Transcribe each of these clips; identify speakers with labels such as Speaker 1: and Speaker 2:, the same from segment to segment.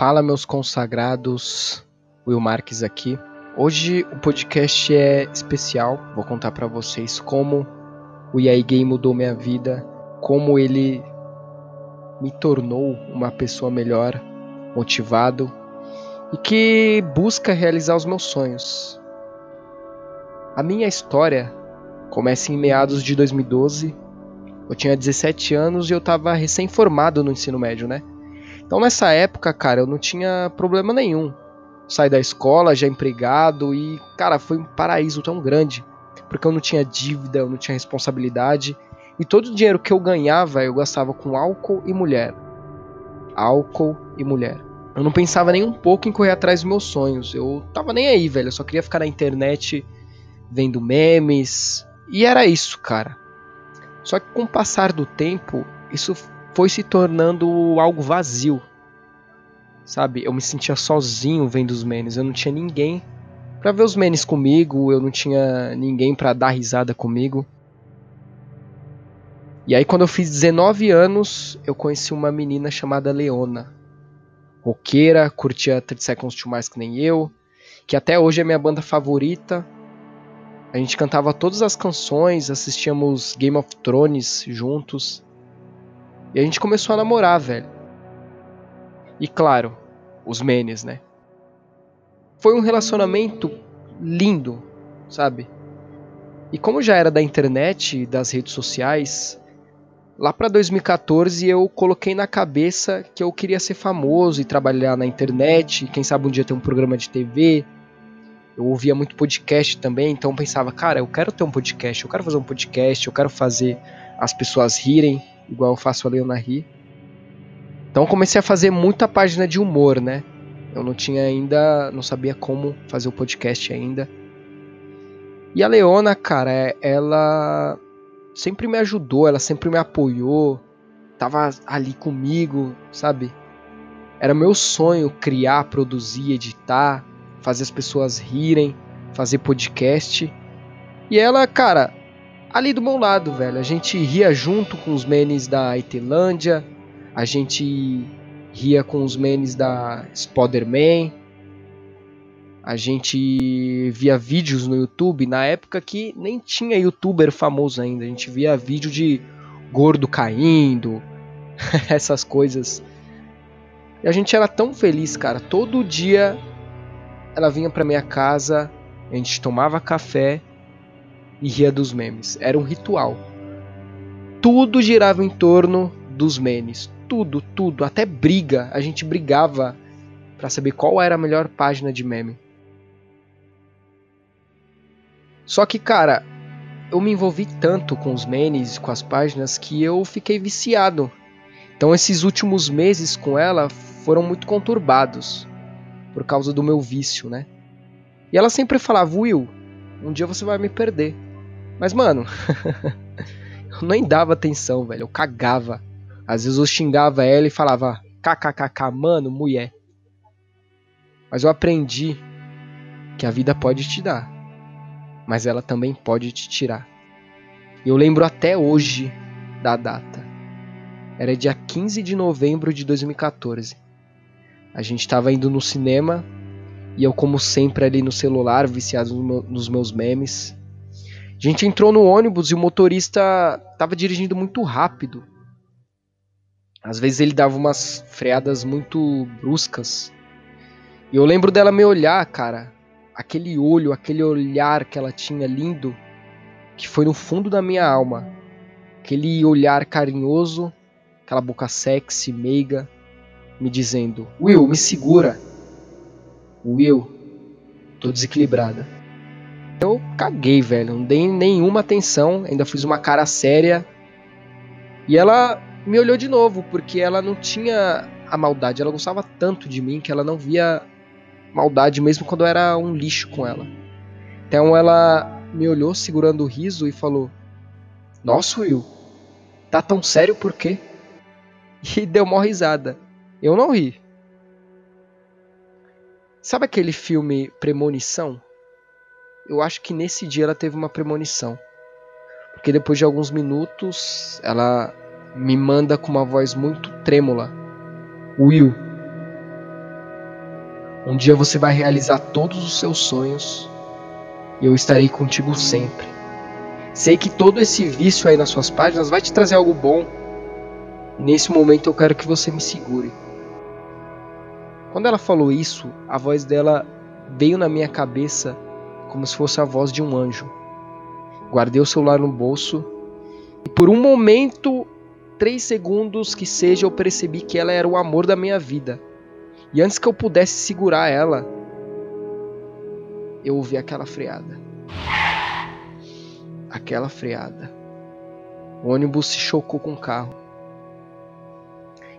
Speaker 1: Fala, meus consagrados. Will Marques aqui. Hoje o podcast é especial. Vou contar para vocês como o EA Game mudou minha vida, como ele me tornou uma pessoa melhor, motivado e que busca realizar os meus sonhos. A minha história começa em meados de 2012. Eu tinha 17 anos e eu estava recém-formado no ensino médio, né? Então nessa época, cara, eu não tinha problema nenhum. Saí da escola já empregado e, cara, foi um paraíso tão grande. Porque eu não tinha dívida, eu não tinha responsabilidade. E todo o dinheiro que eu ganhava, eu gastava com álcool e mulher. Álcool e mulher. Eu não pensava nem um pouco em correr atrás dos meus sonhos. Eu tava nem aí, velho. Eu só queria ficar na internet vendo memes. E era isso, cara. Só que com o passar do tempo, isso foi se tornando algo vazio. Sabe? Eu me sentia sozinho vendo os memes. Eu não tinha ninguém para ver os memes comigo, eu não tinha ninguém para dar risada comigo. E aí quando eu fiz 19 anos, eu conheci uma menina chamada Leona. Roqueira, curtia 30 Seconds to Mars que nem eu, que até hoje é minha banda favorita. A gente cantava todas as canções, assistíamos Game of Thrones juntos. E a gente começou a namorar, velho. E claro, os menes, né? Foi um relacionamento lindo, sabe? E como já era da internet, das redes sociais, lá para 2014 eu coloquei na cabeça que eu queria ser famoso e trabalhar na internet, quem sabe um dia ter um programa de TV. Eu ouvia muito podcast também, então pensava, cara, eu quero ter um podcast, eu quero fazer um podcast, eu quero fazer as pessoas rirem, igual eu faço a Leona rir. Então comecei a fazer muita página de humor, né? Eu não tinha ainda, não sabia como fazer o podcast ainda. E a Leona, cara, ela sempre me ajudou, ela sempre me apoiou, tava ali comigo, sabe? Era meu sonho criar, produzir, editar, fazer as pessoas rirem, fazer podcast. E ela, cara, ali do meu lado, velho. A gente ria junto com os menes da Itelândia, a gente ria com os memes da Spider-Man. A gente via vídeos no YouTube na época que nem tinha youtuber famoso ainda. A gente via vídeo de gordo caindo, essas coisas. E a gente era tão feliz, cara. Todo dia ela vinha pra minha casa, a gente tomava café e ria dos memes. Era um ritual. Tudo girava em torno dos memes tudo, tudo, até briga. A gente brigava para saber qual era a melhor página de meme. Só que, cara, eu me envolvi tanto com os memes, com as páginas, que eu fiquei viciado. Então, esses últimos meses com ela foram muito conturbados por causa do meu vício, né? E ela sempre falava: Will, um dia você vai me perder. Mas, mano, eu nem dava atenção, velho. Eu cagava. Às vezes eu xingava ela e falava kkkk, mano, mulher. Mas eu aprendi que a vida pode te dar, mas ela também pode te tirar. E eu lembro até hoje da data. Era dia 15 de novembro de 2014. A gente estava indo no cinema e eu, como sempre, ali no celular, viciado nos meus memes. A gente entrou no ônibus e o motorista estava dirigindo muito rápido. Às vezes ele dava umas freadas muito bruscas. E eu lembro dela me olhar, cara. Aquele olho, aquele olhar que ela tinha lindo, que foi no fundo da minha alma. Aquele olhar carinhoso, aquela boca sexy, meiga, me dizendo: Will, me segura. Will, tô desequilibrada. Eu caguei, velho. Não dei nenhuma atenção, ainda fiz uma cara séria. E ela me olhou de novo, porque ela não tinha a maldade. Ela gostava tanto de mim que ela não via maldade mesmo quando eu era um lixo com ela. Então ela me olhou segurando o riso e falou: Nossa, Will, tá tão sério por quê? E deu uma risada. Eu não ri. Sabe aquele filme Premonição? Eu acho que nesse dia ela teve uma premonição. Porque depois de alguns minutos ela me manda com uma voz muito trêmula: Will, Um dia você vai realizar todos os seus sonhos e eu estarei contigo sempre. Sei que todo esse vício aí nas suas páginas vai te trazer algo bom. Nesse momento eu quero que você me segure. Quando ela falou isso, a voz dela veio na minha cabeça como se fosse a voz de um anjo. Guardei o celular no bolso e por um momento, três segundos que seja, eu percebi que ela era o amor da minha vida. E antes que eu pudesse segurar ela, eu ouvi aquela freada. Aquela freada. O ônibus se chocou com o carro.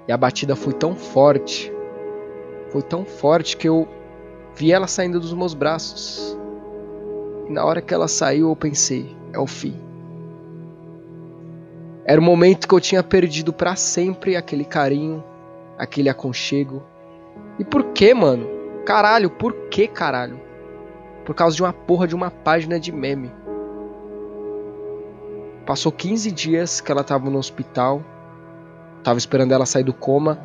Speaker 1: E a batida foi tão forte, foi tão forte que eu vi ela saindo dos meus braços. Na hora que ela saiu, eu pensei: é o fim. Era o momento que eu tinha perdido para sempre aquele carinho, aquele aconchego. E por que, mano? Caralho, por que, caralho? Por causa de uma porra de uma página de meme. Passou 15 dias que ela tava no hospital. Tava esperando ela sair do coma.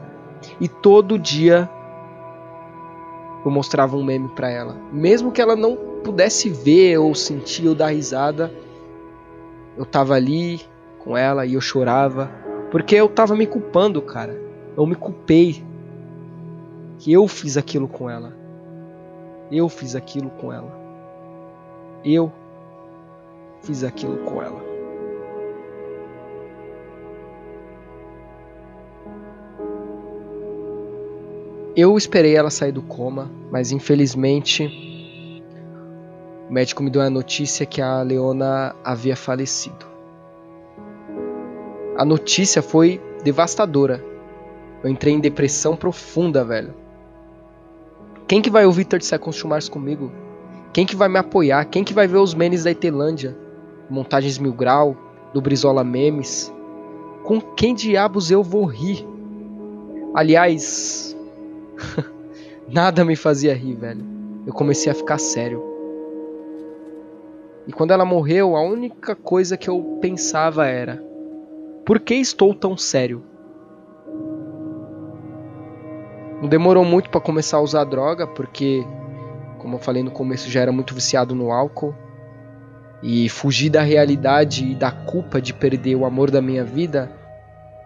Speaker 1: E todo dia eu mostrava um meme para ela. Mesmo que ela não pudesse ver ou sentir ou dar risada, eu tava ali com ela e eu chorava, porque eu tava me culpando, cara. Eu me culpei que eu fiz aquilo com ela. Eu fiz aquilo com ela. Eu fiz aquilo com ela. Eu esperei ela sair do coma, mas infelizmente o médico me deu a notícia que a Leona havia falecido. A notícia foi devastadora. Eu entrei em depressão profunda, velho. Quem que vai ouvir 30 Seconds to comigo? Quem que vai me apoiar? Quem que vai ver os memes da Itelândia? Montagens Mil Grau, do Brizola Memes? Com quem diabos eu vou rir? Aliás, nada me fazia rir, velho. Eu comecei a ficar sério. E quando ela morreu, a única coisa que eu pensava era: por que estou tão sério? Não demorou muito para começar a usar droga, porque, como eu falei no começo, já era muito viciado no álcool. E fugir da realidade e da culpa de perder o amor da minha vida,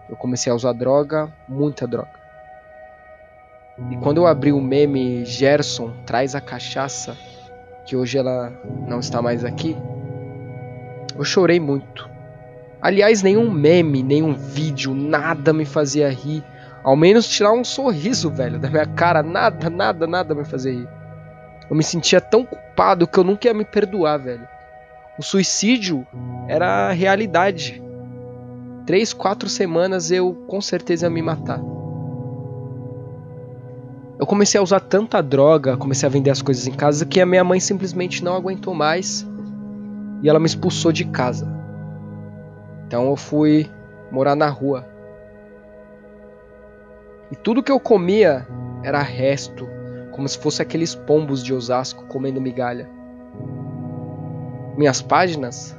Speaker 1: eu comecei a usar droga, muita droga. E quando eu abri o meme Gerson traz a cachaça, que hoje ela não está mais aqui, eu chorei muito. Aliás, nenhum meme, nenhum vídeo, nada me fazia rir. Ao menos tirar um sorriso, velho, da minha cara. Nada, nada, nada me fazia rir. Eu me sentia tão culpado que eu nunca ia me perdoar, velho. O suicídio era realidade. Três, quatro semanas eu com certeza ia me matar. Eu comecei a usar tanta droga, comecei a vender as coisas em casa que a minha mãe simplesmente não aguentou mais e ela me expulsou de casa. Então eu fui morar na rua. E tudo que eu comia era resto, como se fosse aqueles pombos de Osasco comendo migalha. Minhas páginas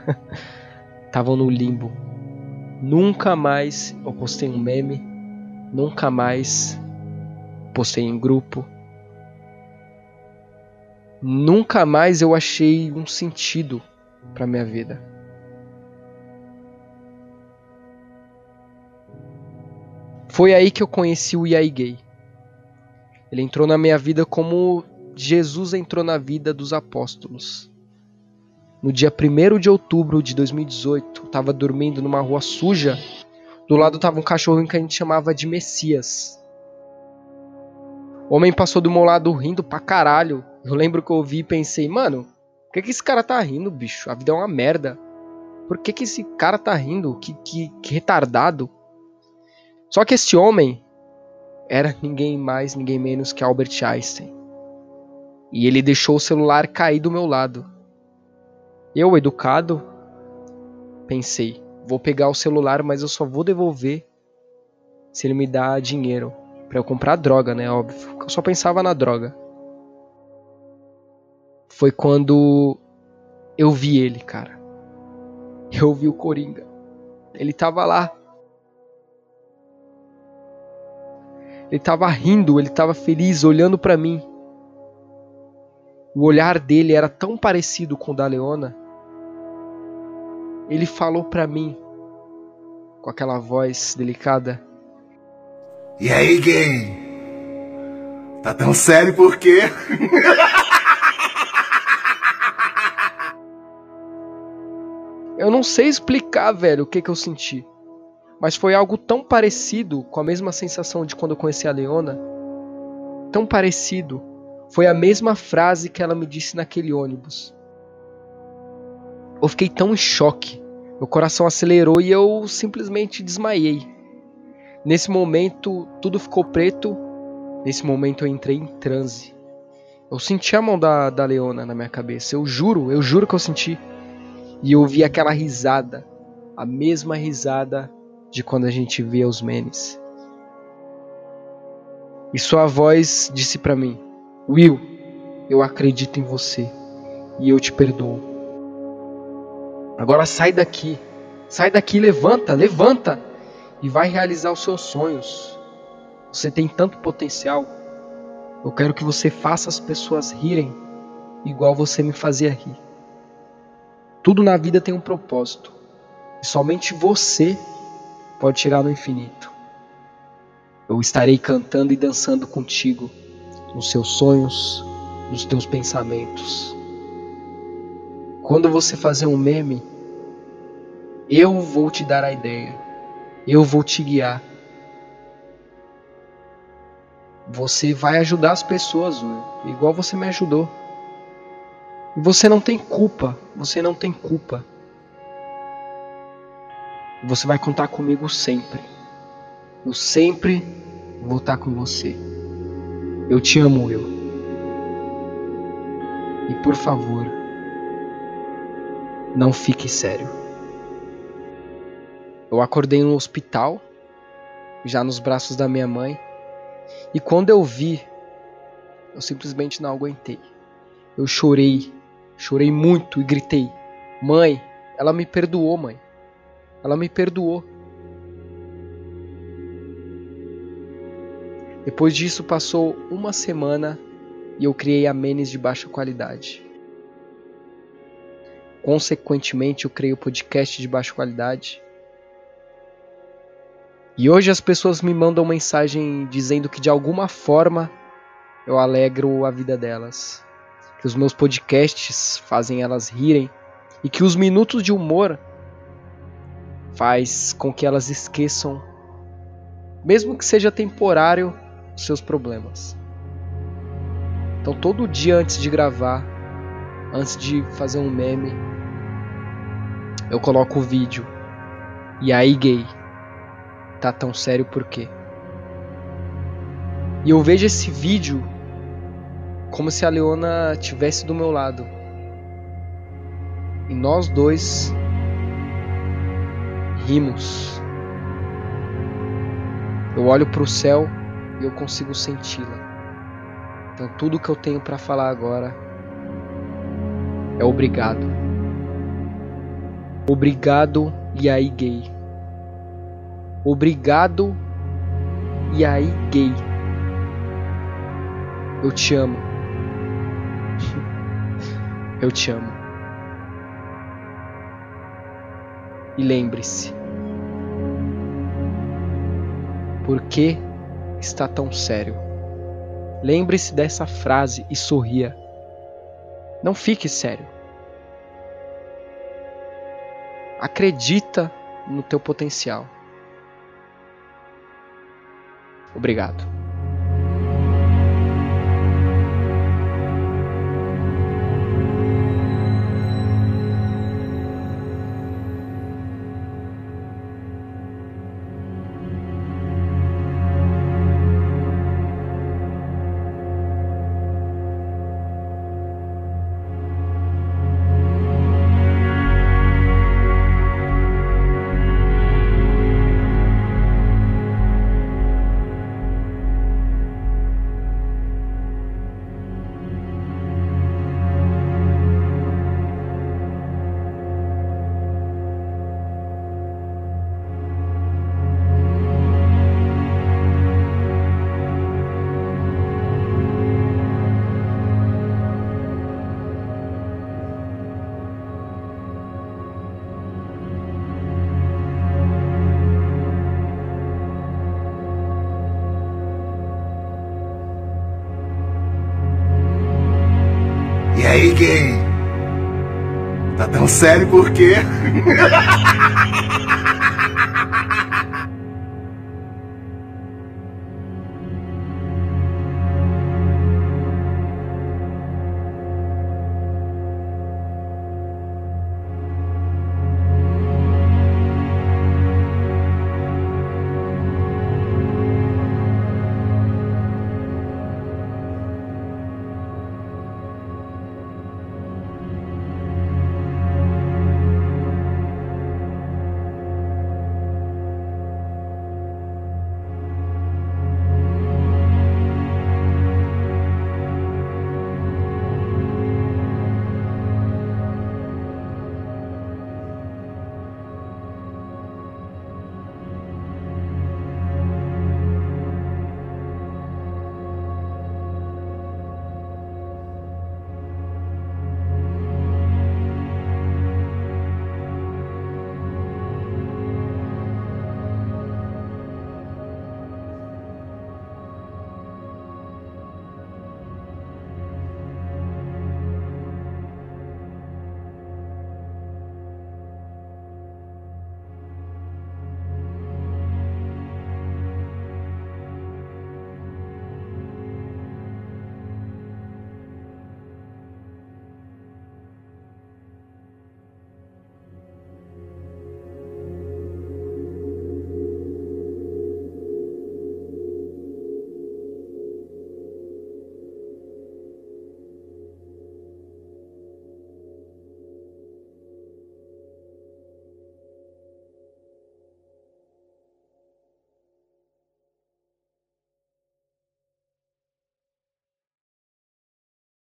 Speaker 1: estavam no limbo. Nunca mais eu postei um meme, nunca mais postei em grupo. Nunca mais eu achei um sentido para minha vida. Foi aí que eu conheci o Yai Gay. Ele entrou na minha vida como Jesus entrou na vida dos apóstolos. No dia 1 de outubro de 2018, eu estava dormindo numa rua suja. Do lado estava um cachorro que a gente chamava de Messias. O homem passou do meu lado rindo pra caralho. Eu lembro que eu ouvi e pensei, mano, por que, que esse cara tá rindo, bicho? A vida é uma merda. Por que, que esse cara tá rindo? Que, que, que retardado. Só que esse homem era ninguém mais, ninguém menos que Albert Einstein. E ele deixou o celular cair do meu lado. Eu, educado, pensei: vou pegar o celular, mas eu só vou devolver se ele me dá dinheiro para eu comprar droga, né? Óbvio. Eu só pensava na droga. Foi quando eu vi ele, cara. Eu vi o Coringa. Ele tava lá Ele estava rindo, ele estava feliz, olhando para mim. O olhar dele era tão parecido com o da Leona. Ele falou para mim, com aquela voz delicada:
Speaker 2: E aí, gay? Tá tão sério por quê?
Speaker 1: eu não sei explicar, velho, o que, que eu senti. Mas foi algo tão parecido com a mesma sensação de quando eu conheci a Leona. Tão parecido. Foi a mesma frase que ela me disse naquele ônibus. Eu fiquei tão em choque. Meu coração acelerou e eu simplesmente desmaiei. Nesse momento, tudo ficou preto. Nesse momento, eu entrei em transe. Eu senti a mão da, da Leona na minha cabeça. Eu juro, eu juro que eu senti. E eu vi aquela risada. A mesma risada de quando a gente vê os menes. E sua voz disse para mim: Will, eu acredito em você e eu te perdoo. Agora sai daqui, sai daqui, levanta, levanta e vai realizar os seus sonhos. Você tem tanto potencial. Eu quero que você faça as pessoas rirem igual você me fazia rir. Tudo na vida tem um propósito. E somente você pode chegar no infinito. Eu estarei cantando e dançando contigo nos seus sonhos, nos teus pensamentos. Quando você fazer um meme, eu vou te dar a ideia. Eu vou te guiar. Você vai ajudar as pessoas, igual você me ajudou. Você não tem culpa, você não tem culpa. Você vai contar comigo sempre. Eu sempre vou estar com você. Eu te amo, Will. E por favor, não fique sério. Eu acordei no hospital, já nos braços da minha mãe, e quando eu vi, eu simplesmente não aguentei. Eu chorei, chorei muito e gritei: Mãe, ela me perdoou, mãe. Ela me perdoou. Depois disso passou uma semana e eu criei a Menes de baixa qualidade. Consequentemente, eu criei o podcast de baixa qualidade. E hoje as pessoas me mandam mensagem dizendo que de alguma forma eu alegro a vida delas. Que os meus podcasts fazem elas rirem e que os minutos de humor faz com que elas esqueçam, mesmo que seja temporário, os seus problemas. Então, todo dia antes de gravar, antes de fazer um meme, eu coloco o vídeo. E aí, gay, tá tão sério por quê? E eu vejo esse vídeo como se a Leona tivesse do meu lado. E nós dois rimos. Eu olho para o céu e eu consigo senti-la. Então tudo que eu tenho para falar agora é obrigado. Obrigado e aí gay. Obrigado e aí gay. Eu te amo. eu te amo. E lembre-se, por que está tão sério? Lembre-se dessa frase e sorria. Não fique sério. Acredita no teu potencial. Obrigado.
Speaker 2: Aí, gay? Tá tão sério por quê?